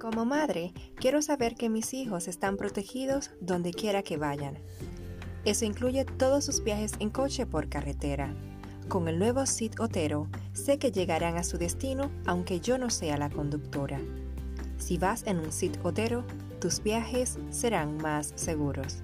Como madre, quiero saber que mis hijos están protegidos donde quiera que vayan. Eso incluye todos sus viajes en coche por carretera. Con el nuevo SID Otero, sé que llegarán a su destino aunque yo no sea la conductora. Si vas en un SID Otero, tus viajes serán más seguros.